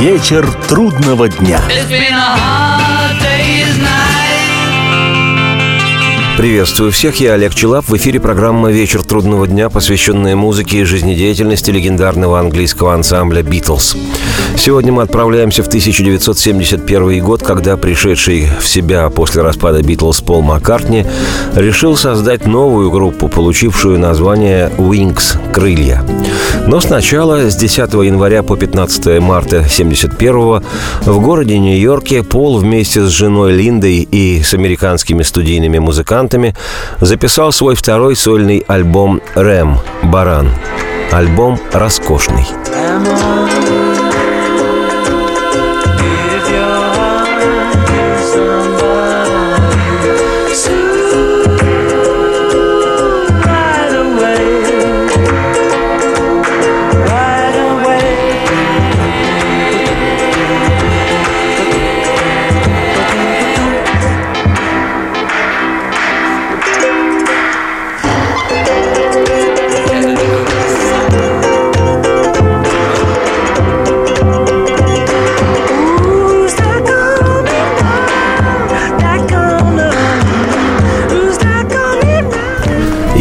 Вечер трудного дня. Приветствую всех, я Олег Челап. В эфире программа «Вечер трудного дня», посвященная музыке и жизнедеятельности легендарного английского ансамбля «Битлз». Сегодня мы отправляемся в 1971 год, когда пришедший в себя после распада «Битлз» Пол Маккартни решил создать новую группу, получившую название «Wings» — «Крылья». Но сначала, с 10 января по 15 марта 1971 в городе Нью-Йорке Пол вместе с женой Линдой и с американскими студийными музыкантами записал свой второй сольный альбом «Рэм. Баран». Альбом роскошный.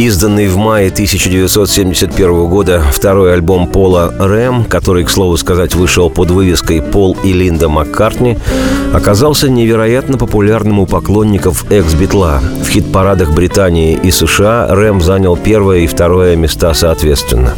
Изданный в мае 1971 года второй альбом Пола «Рэм», который, к слову сказать, вышел под вывеской «Пол и Линда Маккартни», оказался невероятно популярным у поклонников экс-битла. В хит-парадах Британии и США «Рэм» занял первое и второе места соответственно.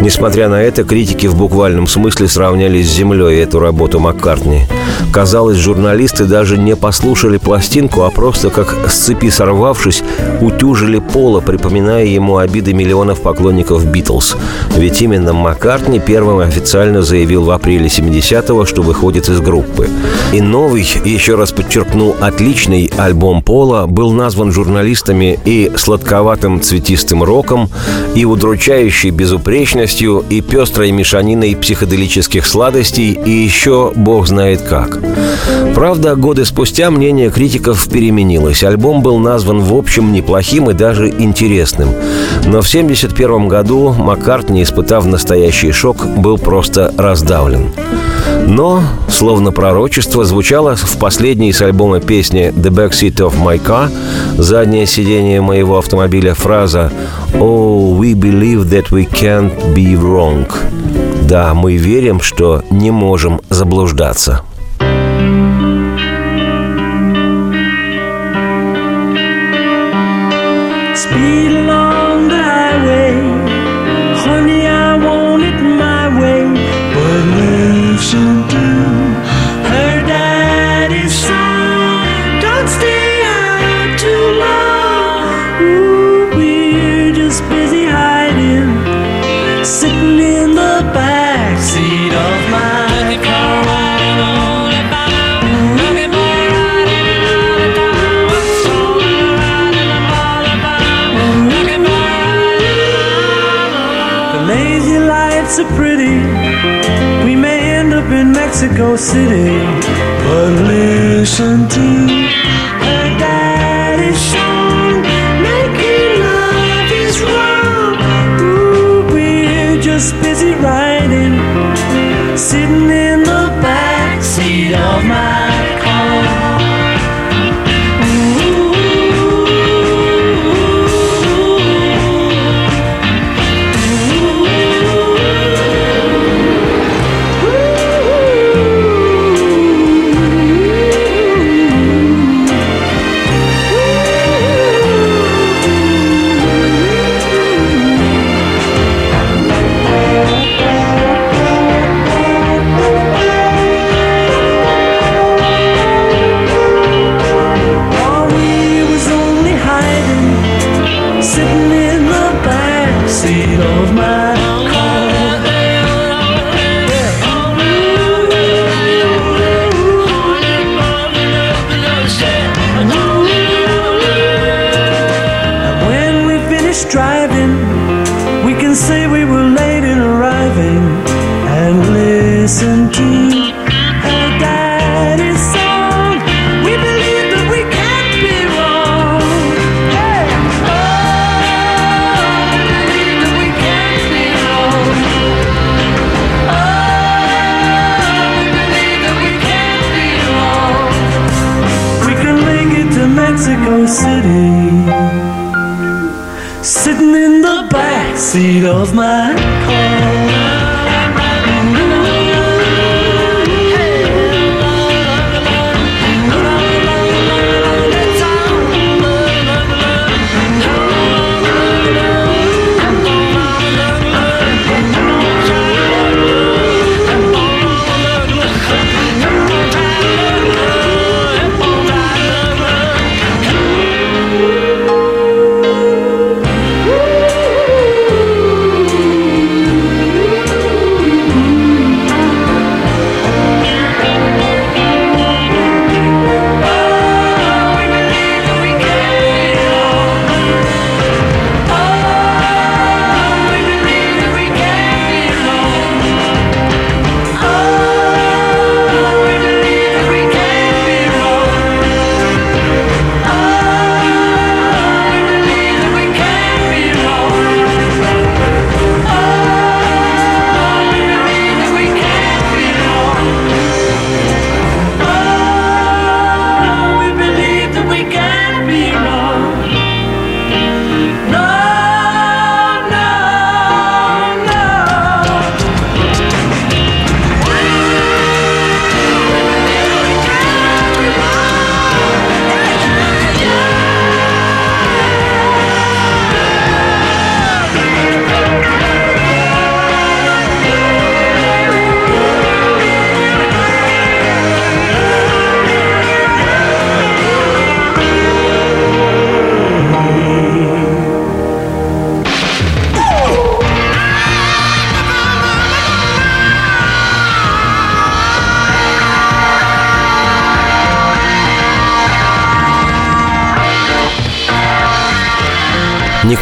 Несмотря на это, критики в буквальном смысле сравняли с землей эту работу Маккартни. Казалось, журналисты даже не послушали пластинку, а просто, как с цепи сорвавшись, утюжили Пола, припоминая ему обиды миллионов поклонников «Битлз». Ведь именно Маккартни первым официально заявил в апреле 70-го, что выходит из группы. И новый, еще раз подчеркну, отличный альбом Пола был назван журналистами и сладковатым цветистым роком, и удручающей безупречностью, и пестрой мешаниной психоделических сладостей, и еще бог знает как. Правда, годы спустя мнение критиков переменилось. Альбом был назван в общем неплохим и даже интересным. Но в 1971 году Маккартни, испытав настоящий шок, был просто раздавлен. Но, словно пророчество, звучало в последней с альбома песни «The Backseat of My Car» «Заднее сиденье моего автомобиля» фраза «Oh, we believe that we can't be wrong». Да, мы верим, что не можем заблуждаться. Speed Mexico City. But listen to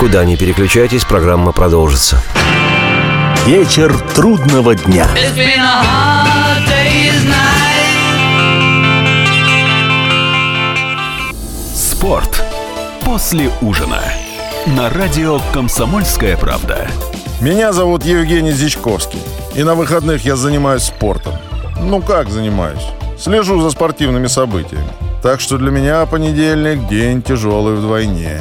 Никуда не переключайтесь, программа продолжится. Вечер трудного дня. It's been a hard day's night. Спорт после ужина. На радио «Комсомольская правда». Меня зовут Евгений Зичковский. И на выходных я занимаюсь спортом. Ну как занимаюсь? Слежу за спортивными событиями. Так что для меня понедельник – день тяжелый вдвойне.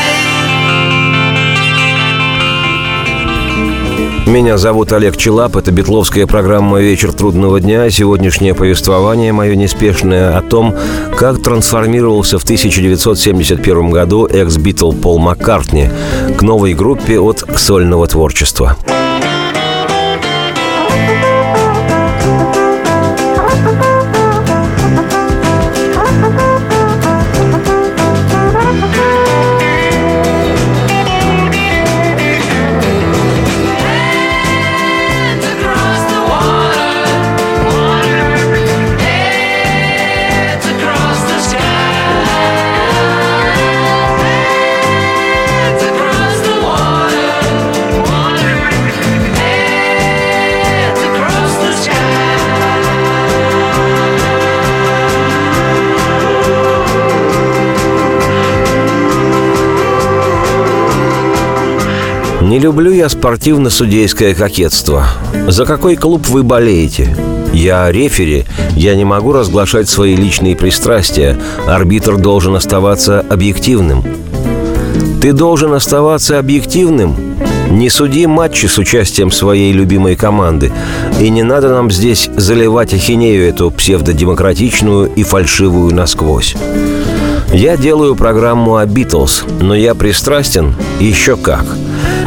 Меня зовут Олег Челап, это битловская программа «Вечер трудного дня». Сегодняшнее повествование мое неспешное о том, как трансформировался в 1971 году экс-битл Пол Маккартни к новой группе от сольного творчества. Не люблю я спортивно-судейское кокетство. За какой клуб вы болеете? Я рефери, я не могу разглашать свои личные пристрастия. Арбитр должен оставаться объективным. Ты должен оставаться объективным? Не суди матчи с участием своей любимой команды. И не надо нам здесь заливать ахинею эту псевдодемократичную и фальшивую насквозь. Я делаю программу о Битлз, но я пристрастен еще как.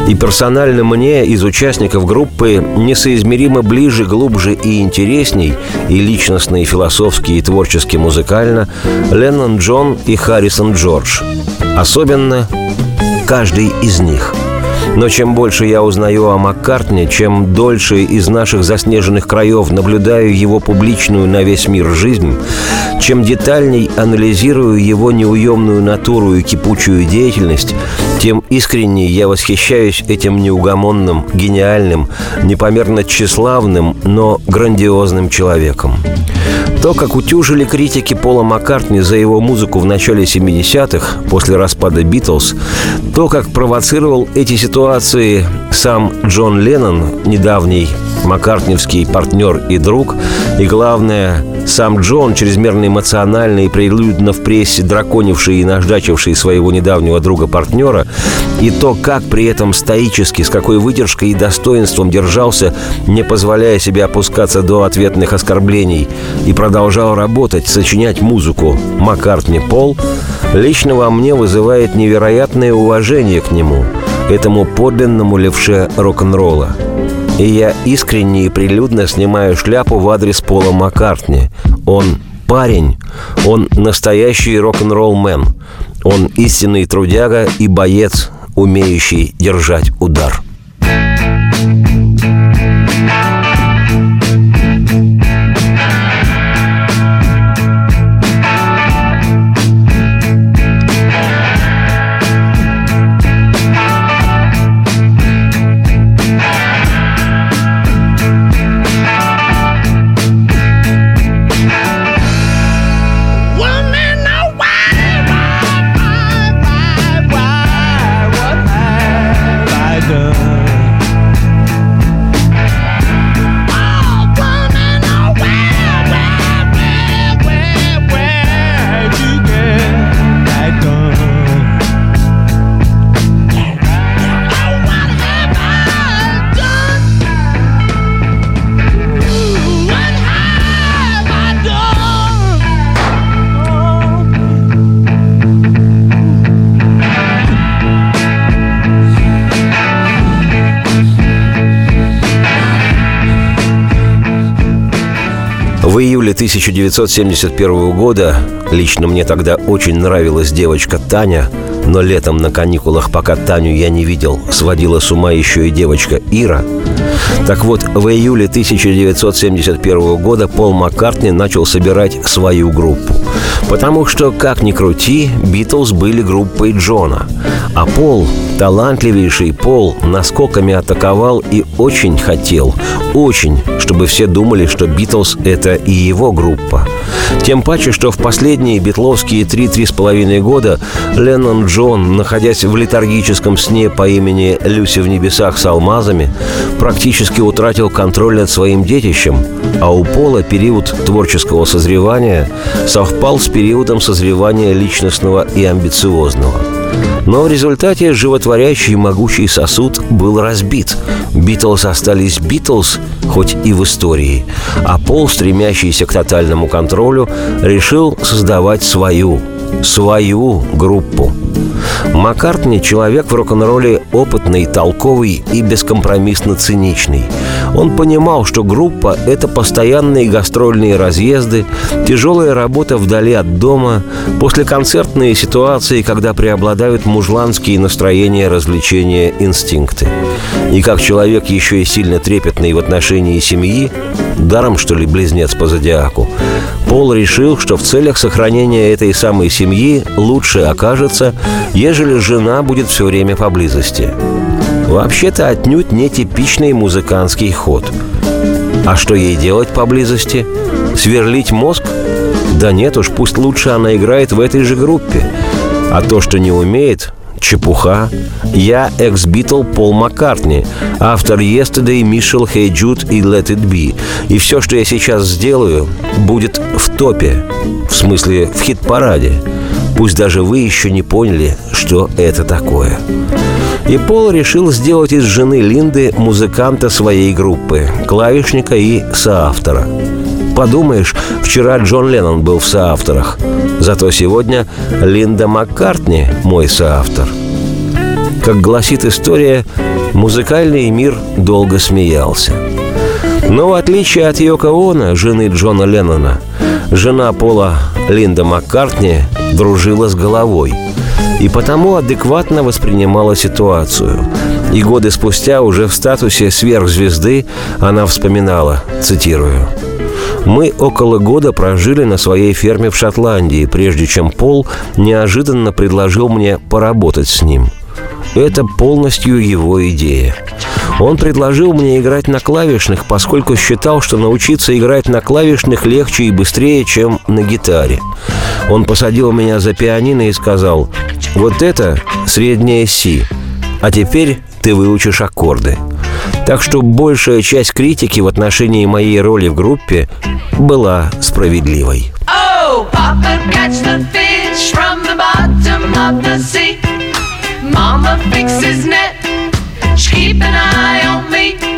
И персонально мне из участников группы несоизмеримо ближе, глубже и интересней, и личностно, и философски, и творчески музыкально Леннон Джон и Харрисон Джордж. Особенно каждый из них – но чем больше я узнаю о Маккартне, чем дольше из наших заснеженных краев наблюдаю его публичную на весь мир жизнь, чем детальней анализирую его неуемную натуру и кипучую деятельность, тем искреннее я восхищаюсь этим неугомонным, гениальным, непомерно тщеславным, но грандиозным человеком. То, как утюжили критики Пола Маккартни за его музыку в начале 70-х, после распада «Битлз», то, как провоцировал эти ситуации сам Джон Леннон, недавний маккартневский партнер и друг, и, главное, сам Джон, чрезмерно эмоциональный и прилюдно в прессе драконивший и наждачивший своего недавнего друга-партнера, и то, как при этом стоически, с какой выдержкой и достоинством держался, не позволяя себе опускаться до ответных оскорблений, и продолжал работать, сочинять музыку. Маккартни Пол, лично во мне вызывает невероятное уважение к нему, этому подлинному левше рок-н-ролла – и я искренне и прилюдно снимаю шляпу в адрес Пола Маккартни. Он парень, он настоящий рок-н-ролл-мен. Он истинный трудяга и боец, умеющий держать удар. 1971 года лично мне тогда очень нравилась девочка Таня, но летом на каникулах, пока Таню я не видел, сводила с ума еще и девочка Ира. Так вот, в июле 1971 года Пол Маккартни начал собирать свою группу. Потому что, как ни крути, Битлз были группой Джона. А Пол, талантливейший Пол, наскоками атаковал и очень хотел, очень, чтобы все думали, что Битлз — это и его группа. Тем паче, что в последние битловские три-три с половиной года Леннон Джон, находясь в летаргическом сне по имени «Люси в небесах с алмазами», практически утратил контроль над своим детищем, а у Пола период творческого созревания совпал с периодом созревания личностного и амбициозного. Но в результате животворящий могучий сосуд был разбит. Битлз остались Битлз, хоть и в истории. А Пол, стремящийся к тотальному контролю, решил создавать свою, свою группу. Маккартни – человек в рок-н-ролле опытный, толковый и бескомпромиссно циничный. Он понимал, что группа – это постоянные гастрольные разъезды, тяжелая работа вдали от дома, послеконцертные ситуации, когда преобладают мужланские настроения, развлечения, инстинкты. И как человек еще и сильно трепетный в отношении семьи, даром, что ли, близнец по зодиаку, Пол решил, что в целях сохранения этой самой семьи лучше окажется, ежели жена будет все время поблизости. Вообще-то отнюдь не типичный музыкантский ход. А что ей делать поблизости? Сверлить мозг? Да нет уж, пусть лучше она играет в этой же группе. А то, что не умеет, чепуха. Я экс-битл Пол Маккартни, автор Yesterday, Мишел, Hey Jude и Let It Be. И все, что я сейчас сделаю, будет в топе, в смысле в хит-параде. Пусть даже вы еще не поняли, что это такое. И Пол решил сделать из жены Линды музыканта своей группы, клавишника и соавтора. Подумаешь, вчера Джон Леннон был в соавторах. Зато сегодня Линда Маккартни мой соавтор. Как гласит история, музыкальный мир долго смеялся. Но в отличие от Йоко Оно, жены Джона Леннона, жена Пола Линда Маккартни дружила с головой и потому адекватно воспринимала ситуацию. И годы спустя уже в статусе сверхзвезды она вспоминала, цитирую, мы около года прожили на своей ферме в Шотландии, прежде чем Пол неожиданно предложил мне поработать с ним. Это полностью его идея. Он предложил мне играть на клавишных, поскольку считал, что научиться играть на клавишных легче и быстрее, чем на гитаре. Он посадил меня за пианино и сказал, «Вот это средняя Си, а теперь ты выучишь аккорды». Так что большая часть критики в отношении моей роли в группе была справедливой. Oh, keep an eye on me.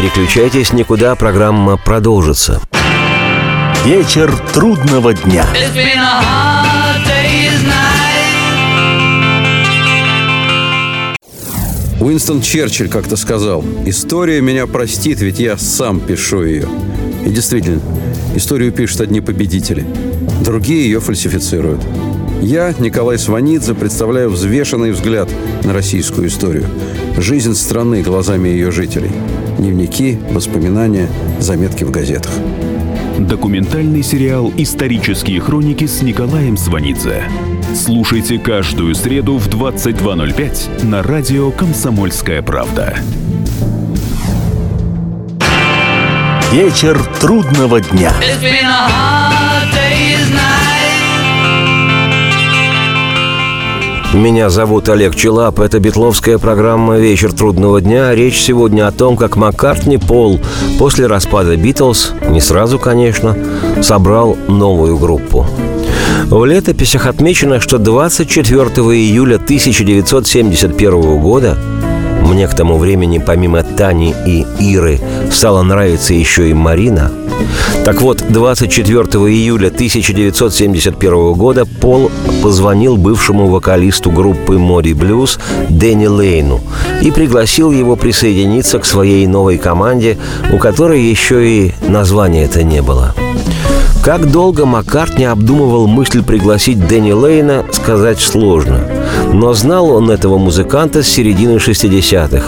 Переключайтесь никуда, программа продолжится. Вечер трудного дня. Уинстон Черчилль как-то сказал, «История меня простит, ведь я сам пишу ее». И действительно, историю пишут одни победители, другие ее фальсифицируют. Я, Николай Сванидзе, представляю взвешенный взгляд на российскую историю. Жизнь страны глазами ее жителей. Дневники, воспоминания, заметки в газетах. Документальный сериал «Исторические хроники» с Николаем Сванидзе. Слушайте каждую среду в 22.05 на радио «Комсомольская правда». Вечер трудного дня. It's been a hard day's night. Меня зовут Олег Челап. Это битловская программа «Вечер трудного дня». Речь сегодня о том, как Маккартни Пол после распада «Битлз», не сразу, конечно, собрал новую группу. В летописях отмечено, что 24 июля 1971 года мне к тому времени помимо Тани и Иры стала нравиться еще и Марина. Так вот, 24 июля 1971 года Пол позвонил бывшему вокалисту группы Мори Блюз Дэнни Лейну и пригласил его присоединиться к своей новой команде, у которой еще и названия это не было. Как долго Маккартни обдумывал мысль пригласить Дэнни Лейна, сказать сложно. Но знал он этого музыканта с середины 60-х.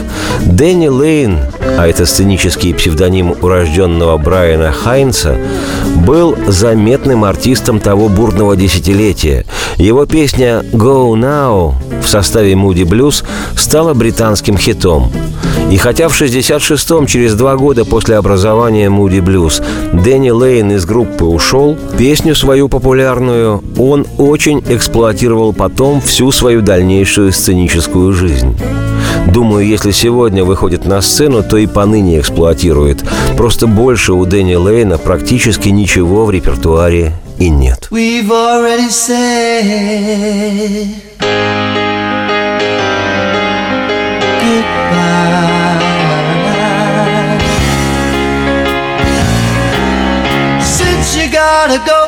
Дэнни Лейн, а это сценический псевдоним урожденного Брайана Хайнса, был заметным артистом того бурного десятилетия. Его песня «Go Now» в составе Moody Blues стала британским хитом. И хотя в 66-м, через два года после образования Moody Blues, Дэнни Лейн из группы ушел, песню свою популярную он очень эксплуатировал потом всю свою дальнейшую сценическую жизнь. Думаю, если сегодня выходит на сцену, то и поныне эксплуатирует. Просто больше у Дэнни Лейна практически ничего в репертуаре и нет. We've already said gotta go,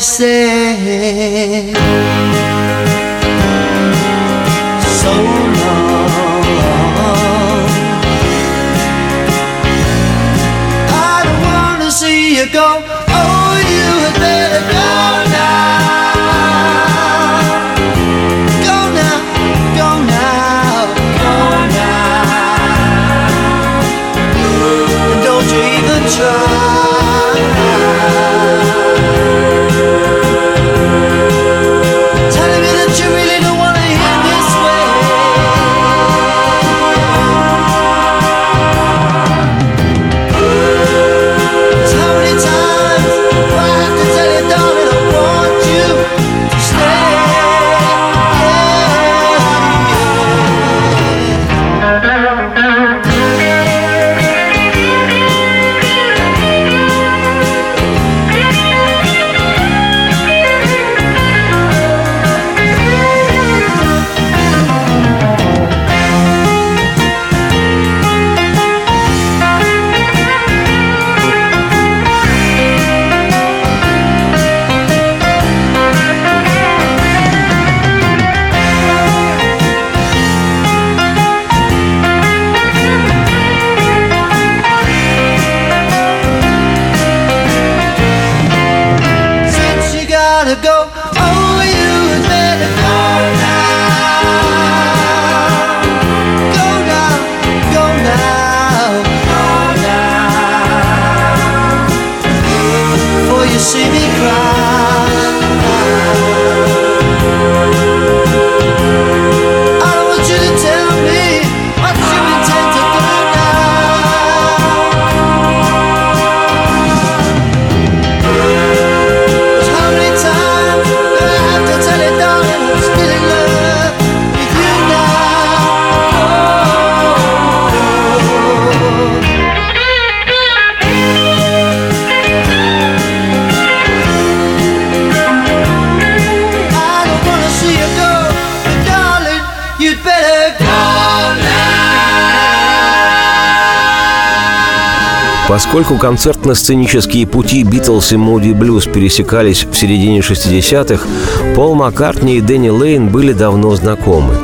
vai ser. Поскольку концертно-сценические пути Битлз и Муди Блюз пересекались в середине 60-х, Пол Маккартни и Дэнни Лейн были давно знакомы.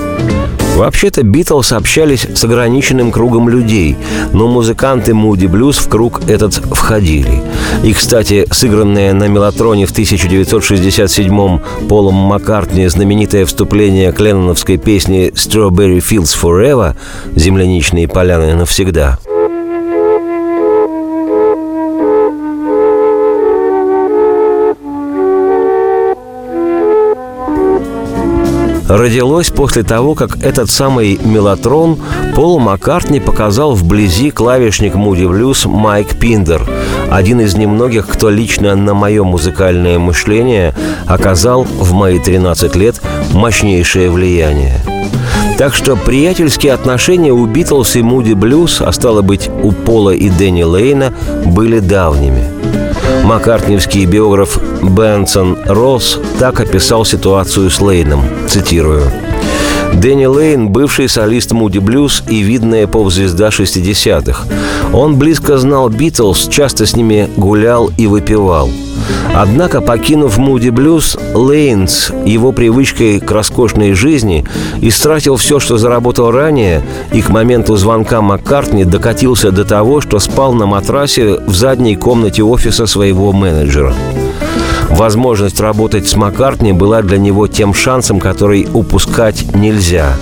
Вообще-то Битлз общались с ограниченным кругом людей, но музыканты Муди Блюз в круг этот входили. И, кстати, сыгранное на мелатроне в 1967-м Полом Маккартни знаменитое вступление к ленноновской песни «Strawberry Fields Forever» «Земляничные поляны навсегда» родилось после того, как этот самый «Мелатрон» Пол Маккартни показал вблизи клавишник Moody Blues Майк Пиндер, один из немногих, кто лично на мое музыкальное мышление оказал в мои 13 лет мощнейшее влияние. Так что приятельские отношения у Битлз и Муди Блюз, а стало быть, у Пола и Дэнни Лейна, были давними. Маккартниевский биограф Бенсон Росс так описал ситуацию с Лейном, цитирую. Дэнни Лейн – бывший солист Муди Блюз и видная поп-звезда 60-х. Он близко знал Битлз, часто с ними гулял и выпивал – Однако, покинув Муди Блюз, Лейнс его привычкой к роскошной жизни истратил все, что заработал ранее, и к моменту звонка Маккартни докатился до того, что спал на матрасе в задней комнате офиса своего менеджера. Возможность работать с Маккартни была для него тем шансом, который упускать нельзя.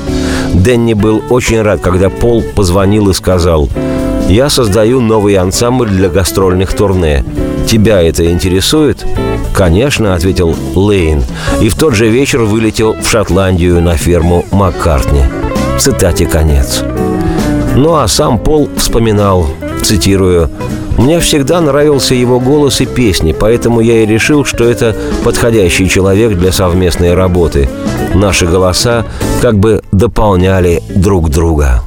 Дэнни был очень рад, когда Пол позвонил и сказал «Я создаю новый ансамбль для гастрольных турне. Тебя это интересует?» «Конечно», — ответил Лейн, и в тот же вечер вылетел в Шотландию на ферму Маккартни. Цитате конец. Ну а сам Пол вспоминал, цитирую, «Мне всегда нравился его голос и песни, поэтому я и решил, что это подходящий человек для совместной работы. Наши голоса как бы дополняли друг друга».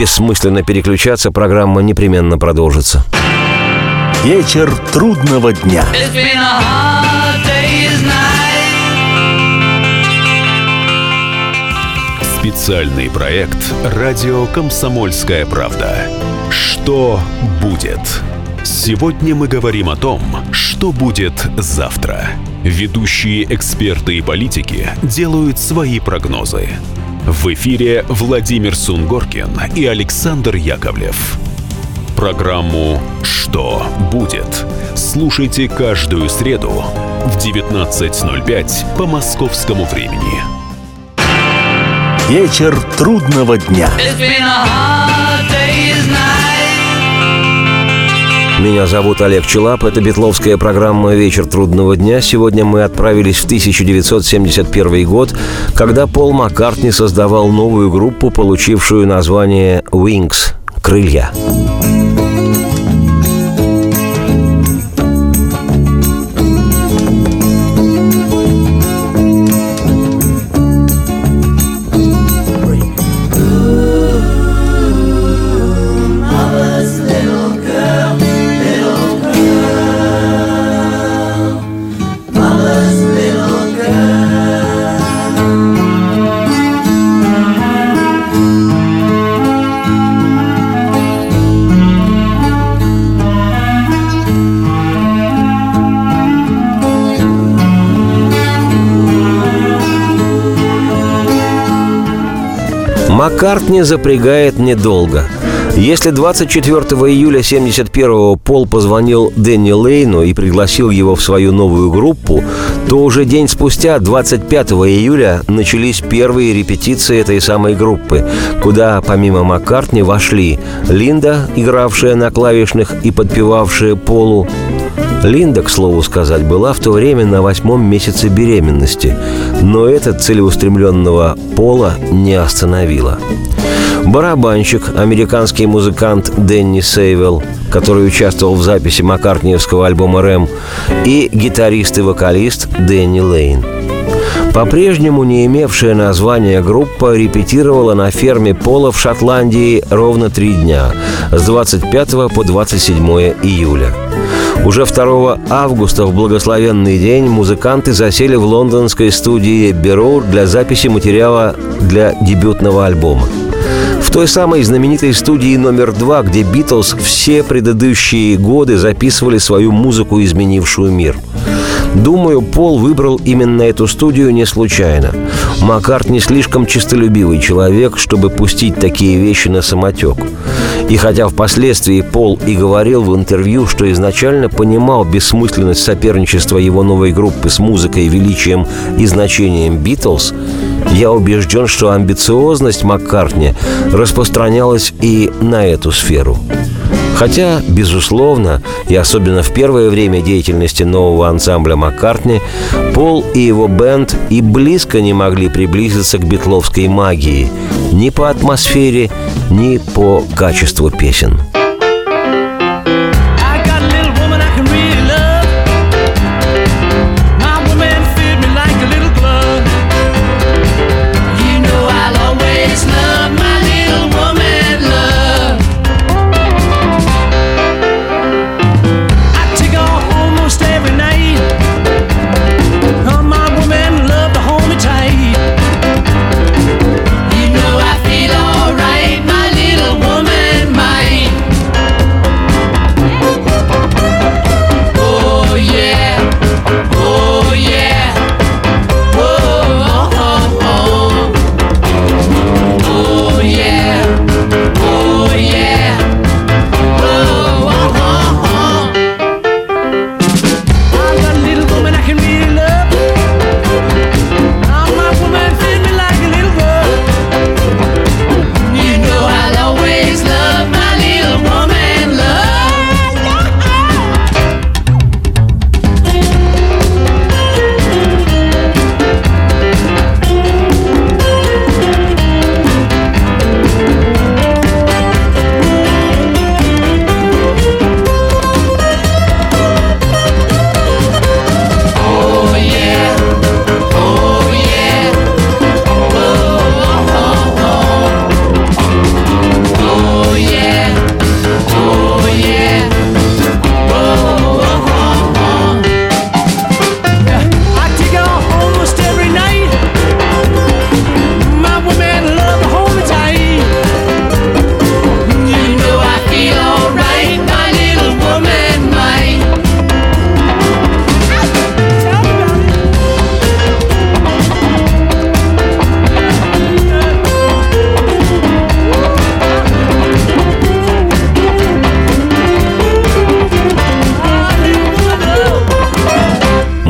Бессмысленно переключаться, программа непременно продолжится. Вечер трудного дня. It's been a hard day's night. Специальный проект «Радио Комсомольская правда». Что будет? Сегодня мы говорим о том, что будет завтра. Ведущие эксперты и политики делают свои прогнозы. В эфире Владимир Сунгоркин и Александр Яковлев. Программу «Что будет?» слушайте каждую среду в 19.05 по московскому времени. Вечер трудного дня. Меня зовут Олег Челап, это битловская программа «Вечер трудного дня». Сегодня мы отправились в 1971 год, когда Пол Маккартни создавал новую группу, получившую название «Wings» — «Крылья». Маккартни запрягает недолго. Если 24 июля 71-го Пол позвонил Дэнни Лейну и пригласил его в свою новую группу, то уже день спустя, 25 июля, начались первые репетиции этой самой группы, куда помимо Маккартни вошли Линда, игравшая на клавишных и подпевавшая Полу, Линда, к слову сказать, была в то время на восьмом месяце беременности, но этот целеустремленного пола не остановила. Барабанщик, американский музыкант Дэнни Сейвелл, который участвовал в записи Маккартниевского альбома «Рэм», и гитарист и вокалист Дэнни Лейн. По-прежнему не имевшая названия группа репетировала на ферме Пола в Шотландии ровно три дня, с 25 по 27 июля. Уже 2 августа в благословенный день музыканты засели в лондонской студии «Бероуд» для записи материала для дебютного альбома. В той самой знаменитой студии номер два, где Битлз все предыдущие годы записывали свою музыку, изменившую мир. Думаю, Пол выбрал именно эту студию не случайно. Маккарт не слишком честолюбивый человек, чтобы пустить такие вещи на самотек. И хотя впоследствии Пол и говорил в интервью, что изначально понимал бессмысленность соперничества его новой группы с музыкой, величием и значением Битлз, я убежден, что амбициозность Маккартни распространялась и на эту сферу. Хотя, безусловно, и особенно в первое время деятельности нового ансамбля Маккартни, Пол и его бенд и близко не могли приблизиться к битловской магии ни по атмосфере, ни по качеству песен.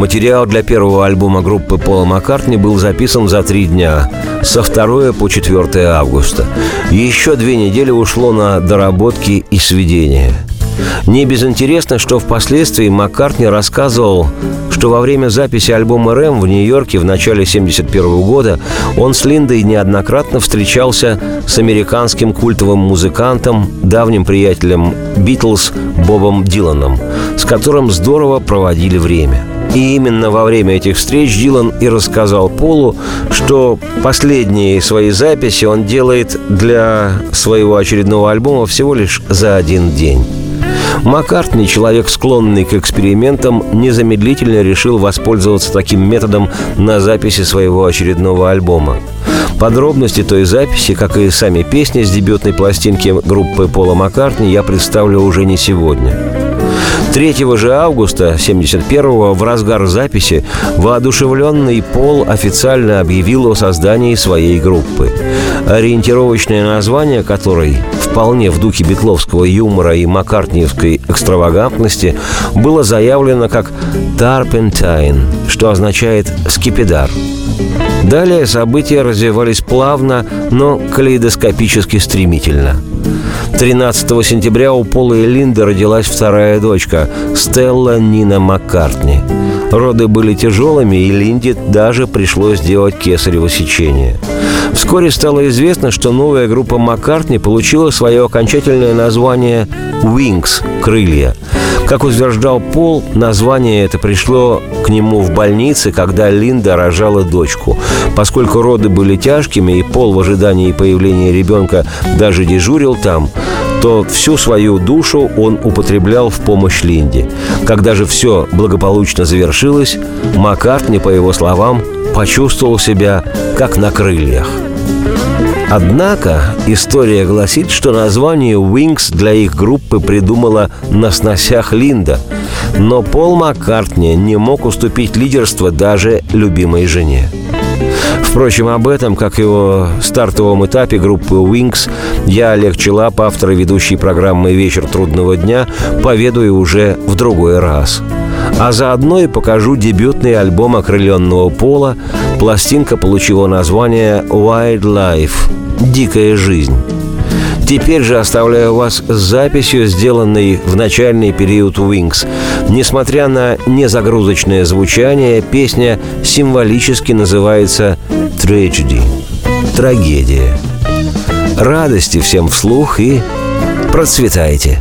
Материал для первого альбома группы Пола Маккартни был записан за три дня, со 2 по 4 августа. Еще две недели ушло на доработки и сведения. Не безинтересно, что впоследствии Маккартни рассказывал, что во время записи альбома «Рэм» в Нью-Йорке в начале 1971 года он с Линдой неоднократно встречался с американским культовым музыкантом, давним приятелем «Битлз» Бобом Диланом, с которым здорово проводили время – и именно во время этих встреч Дилан и рассказал Полу, что последние свои записи он делает для своего очередного альбома всего лишь за один день. Маккартни, человек склонный к экспериментам, незамедлительно решил воспользоваться таким методом на записи своего очередного альбома. Подробности той записи, как и сами песни с дебютной пластинки группы Пола Маккартни, я представлю уже не сегодня. 3 же августа 71-го в разгар записи воодушевленный Пол официально объявил о создании своей группы. Ориентировочное название которой, вполне в духе битловского юмора и маккартниевской экстравагантности, было заявлено как «Тарпентайн», что означает «скипидар». Далее события развивались плавно, но калейдоскопически стремительно – 13 сентября у Пола и Линды родилась вторая дочка – Стелла Нина Маккартни. Роды были тяжелыми, и Линде даже пришлось делать кесарево сечение. Вскоре стало известно, что новая группа Маккартни получила свое окончательное название «Wings» – «Крылья». Как утверждал Пол, название это пришло к нему в больнице, когда Линда рожала дочку. Поскольку роды были тяжкими, и Пол в ожидании появления ребенка даже дежурил там, то всю свою душу он употреблял в помощь Линде. Когда же все благополучно завершилось, Маккартни, по его словам, почувствовал себя как на крыльях – Однако история гласит, что название Wings для их группы придумала на сносях Линда. Но Пол Маккартни не мог уступить лидерство даже любимой жене. Впрочем, об этом, как и о стартовом этапе группы Wings, я, Олег Челап, автор и ведущий программы «Вечер трудного дня», поведаю уже в другой раз. А заодно и покажу дебютный альбом окрыленного пола. Пластинка получила название «Wildlife» «Дикая жизнь». Теперь же оставляю вас с записью, сделанной в начальный период Wings. Несмотря на незагрузочное звучание, песня символически называется «Tragedy» – «Трагедия». Радости всем вслух и процветайте!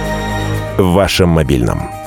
В вашем мобильном.